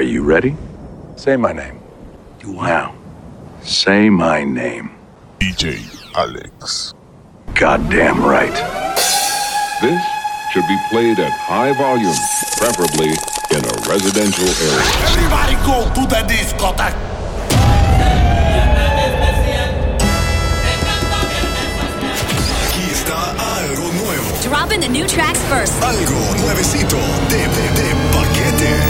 Are you ready? Say my name. You what? Now, say my name. DJ Alex. Goddamn right. This should be played at high volume, preferably in a residential area. Everybody go to the discotheque. Aquí está Dropping the new tracks first. algo nuevecito de, de, de paquetes.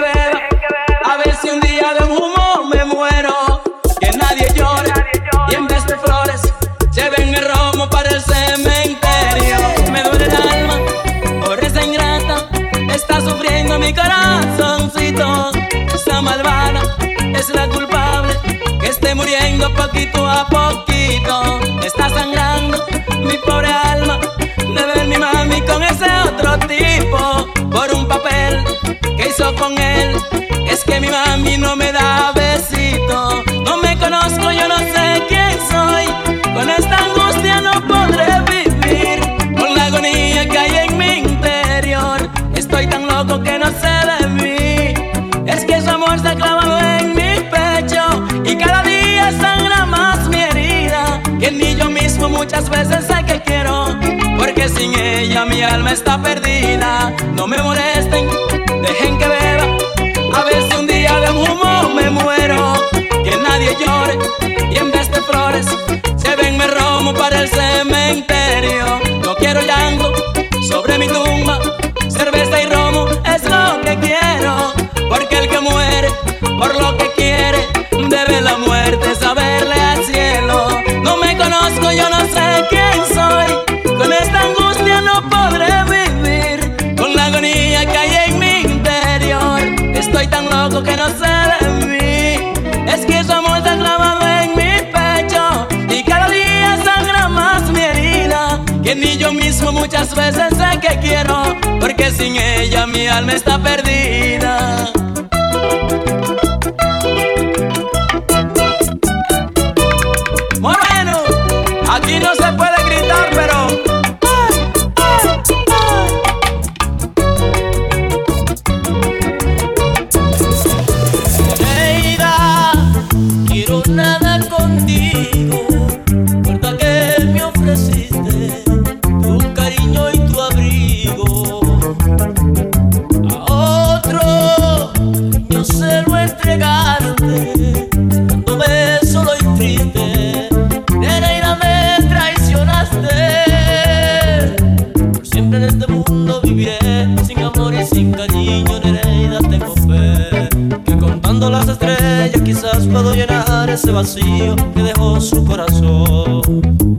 con él. Es que mi mami no me da besito. No me conozco, yo no sé quién soy. Con esta angustia no podré vivir. Con la agonía que hay en mi interior. Estoy tan loco que no sé de mí. Es que su amor ha clavado en mi pecho. Y cada día sangra más mi herida. Que ni yo mismo muchas veces sé que quiero. Sin ella mi alma está perdida. No me molesten, dejen que beba. A ver si un día de humo me muero. Que nadie llore y en vez de flores llévenme romo para el cementerio. No quiero llanto loco que no sé de mí. Es que su amor está clavado en mi pecho. Y cada día sangra más mi herida. Que ni yo mismo muchas veces sé que quiero. Porque sin ella mi alma está perdida. Yo se lo entregaste. Cuando me solo y triste, Nereida me traicionaste. Por siempre en este mundo viviré sin amor y sin cariño, Nereida tengo fe. Que contando las estrellas quizás puedo llenar ese vacío que dejó su corazón.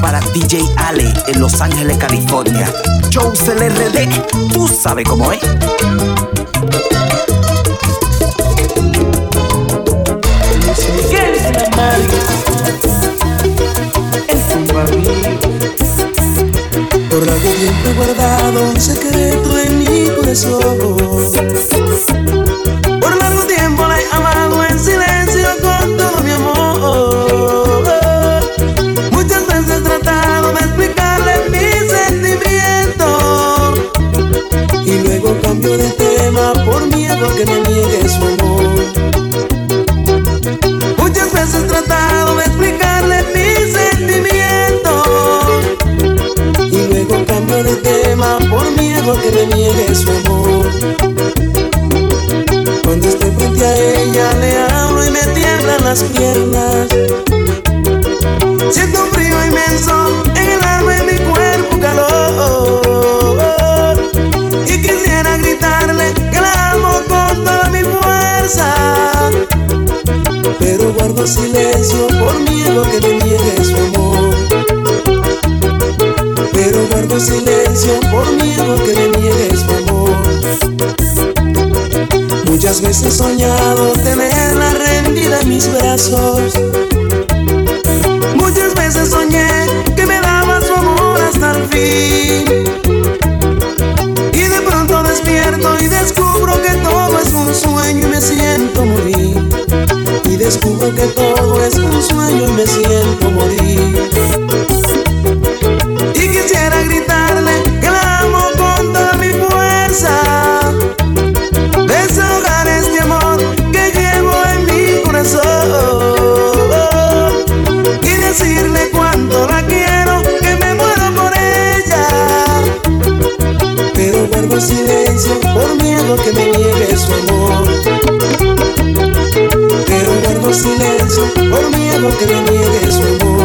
para DJ Ale en Los Ángeles, California. Jones LRD, tú sabes cómo es. Es un barrio. Por algo siempre guardado un secreto en mi corazón. guardo silencio por miedo que me niegue su amor. Pero guardo silencio por miedo que me niegue su amor. Muchas veces he soñado tenerla rendida en mis brazos. Muchas veces soñé descubro que todo es un sueño y me siento morir. amor que no niegue su amor.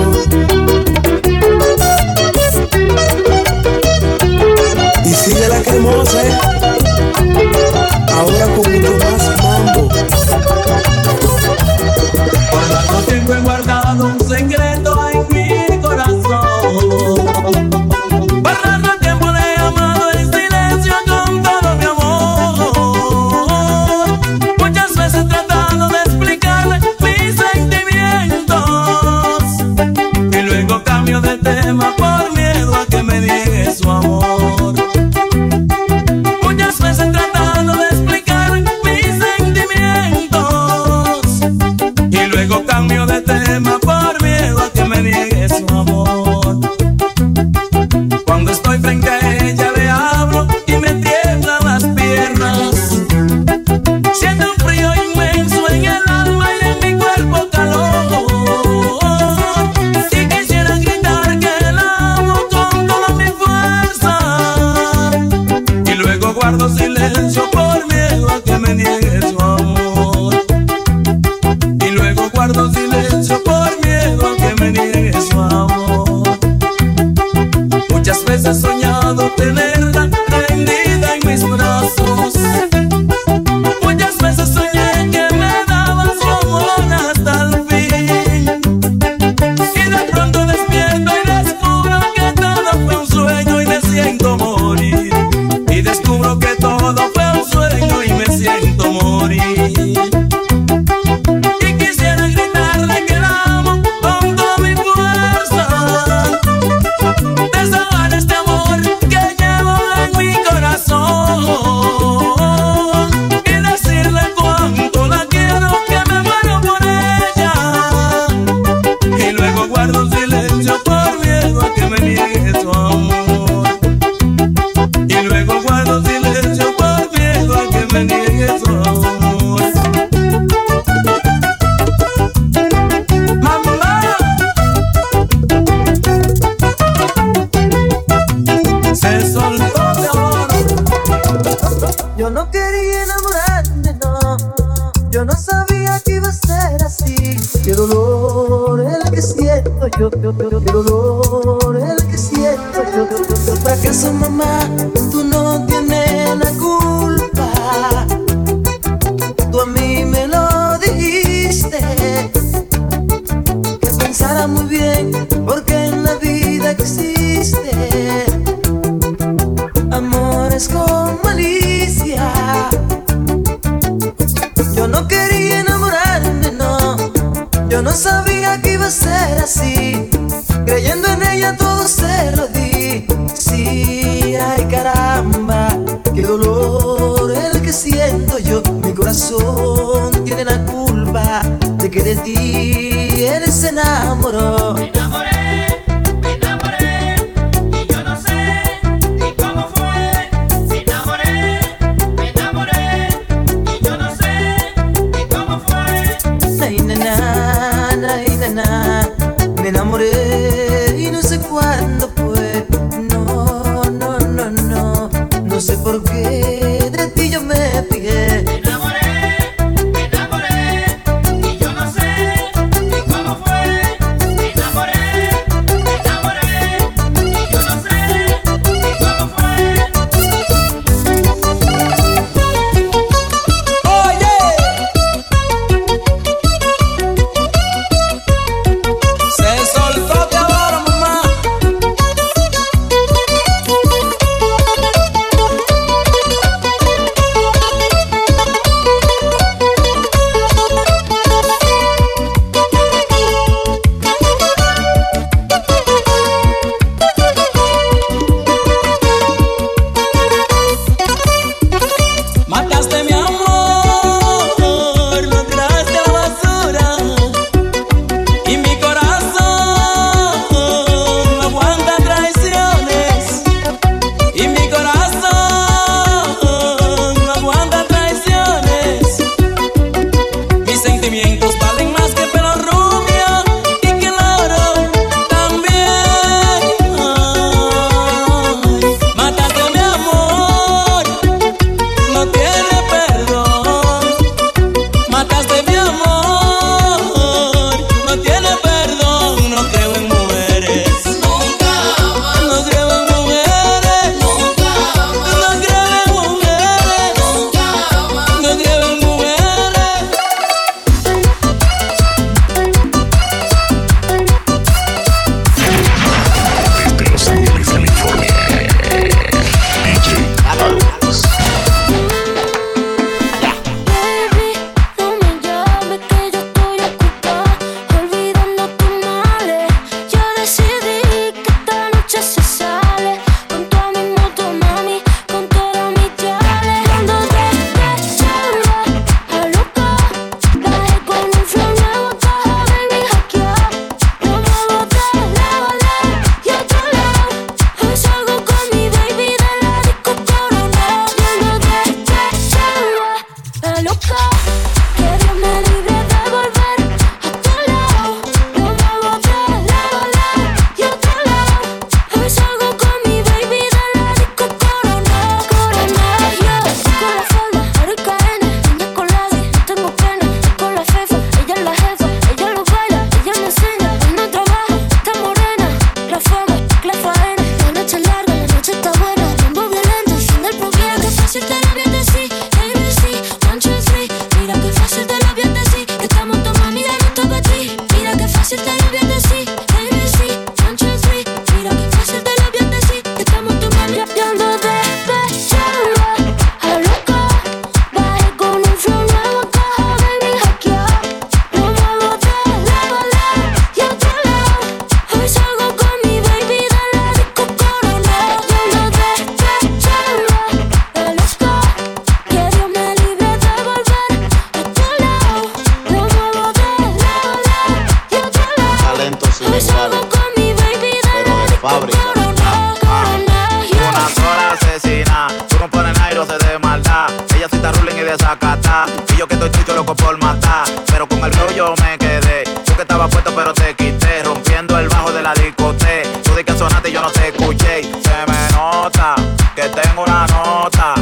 desacatá. Y yo que estoy chucho loco por matar. Pero con el rollo me quedé. Tú que estaba puesto pero te quité. Rompiendo el bajo de la discoteca. Tú di que sonaste y yo no te escuché. Se me nota que tengo una nota.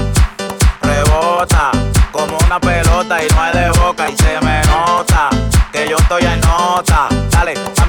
Rebota como una pelota y no es de boca. Y se me nota que yo estoy en nota. Dale.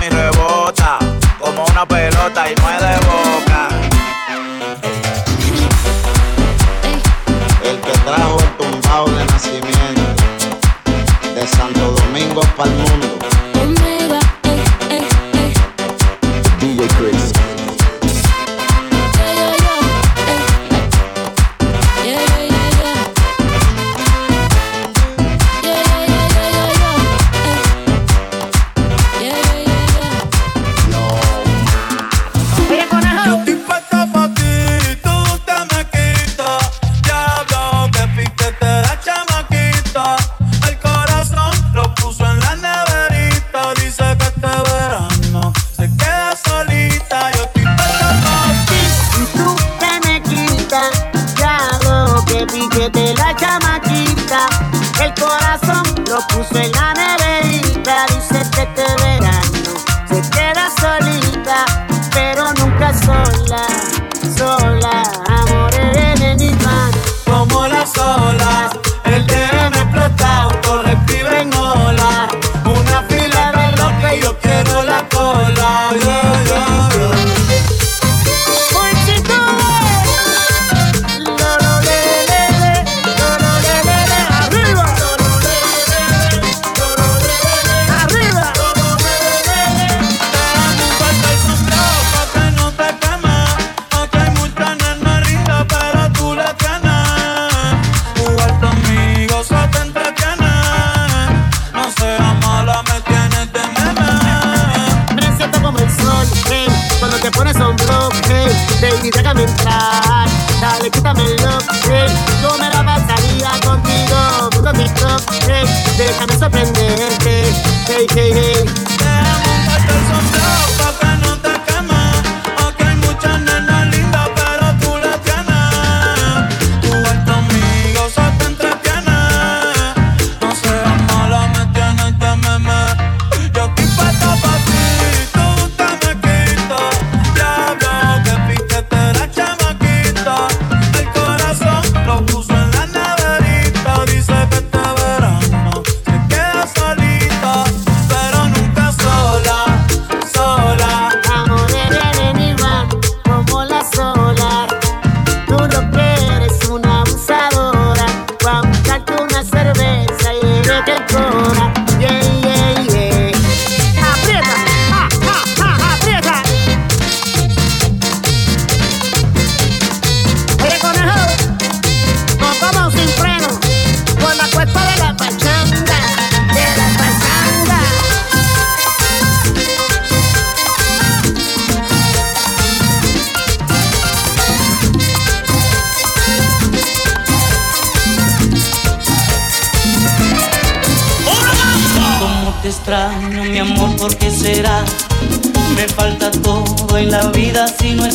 Déjame entrar. Dale, quítame el love, hey. Yo me la pasaría contigo, contigo, hey. Déjame sorprenderte, hey, hey, hey.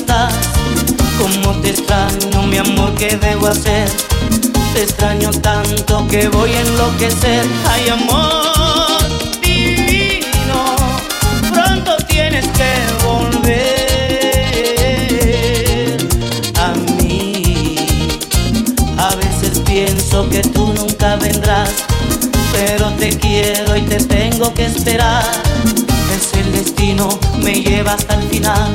Estás. Cómo te extraño, mi amor, ¿qué debo hacer? Te extraño tanto que voy a enloquecer. Ay, amor divino, pronto tienes que volver a mí. A veces pienso que tú nunca vendrás, pero te quiero y te tengo que esperar. Es el destino, me lleva hasta el final,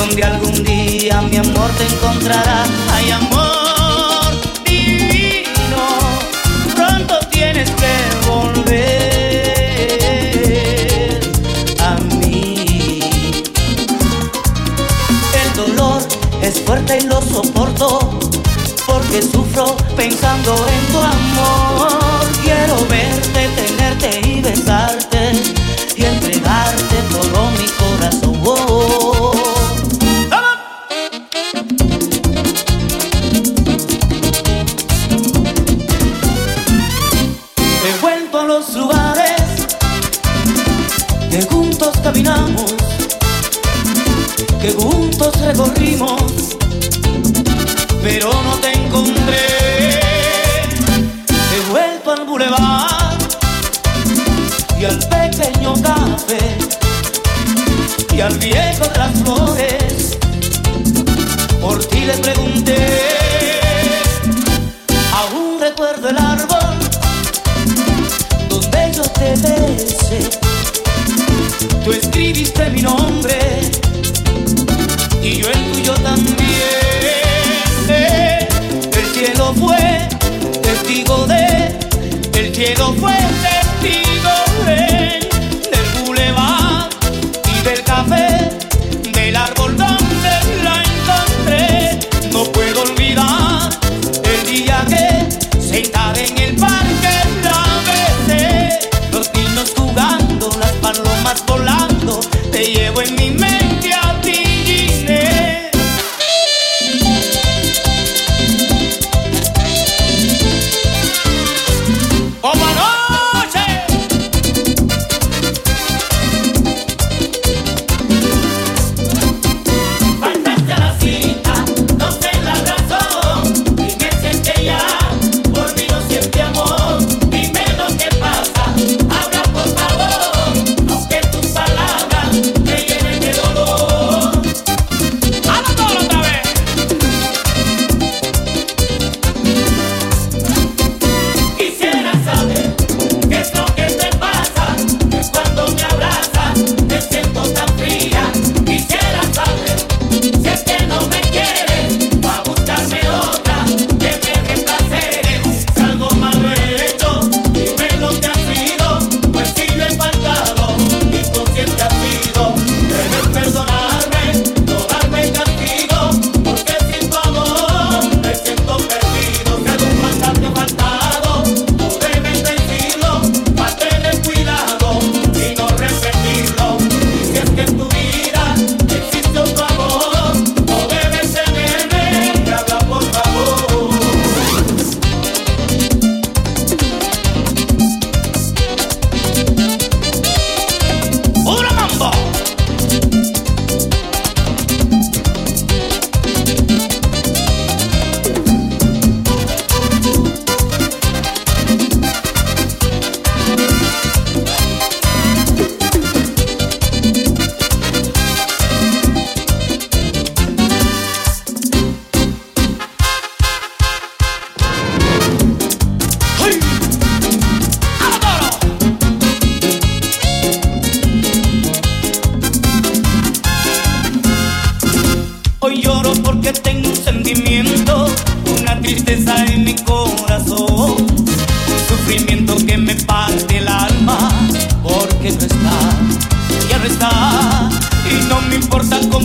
donde algún día mi amor te encontrará. Ay, amor divino, pronto tienes que volver a mí. El dolor es fuerte y lo soporto porque sufro pensando en tu amor. Quiero verte, tenerte y besarte y entregarte todo que juntos recorrimos pero no te encontré. He vuelto al bulevar y al pequeño café y al viejo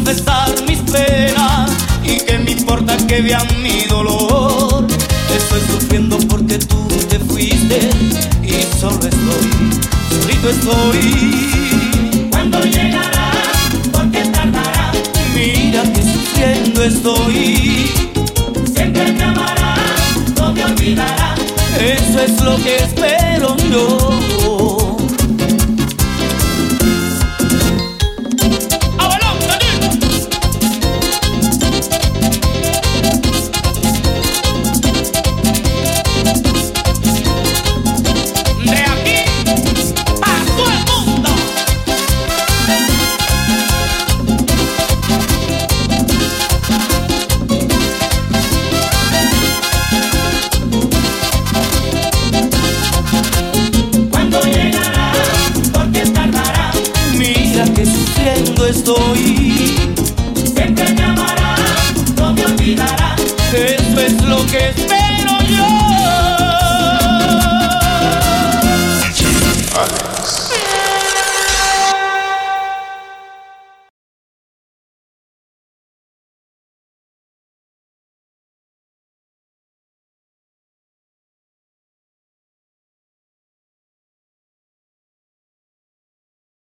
confesar mis penas y que me importa que vean mi dolor. Estoy sufriendo porque tú te fuiste y solo estoy, solito estoy. ¿Cuándo llegará? ¿Por qué tardará? Mira que sufriendo estoy. Siempre me amará, no me olvidará. Eso es lo que espero yo.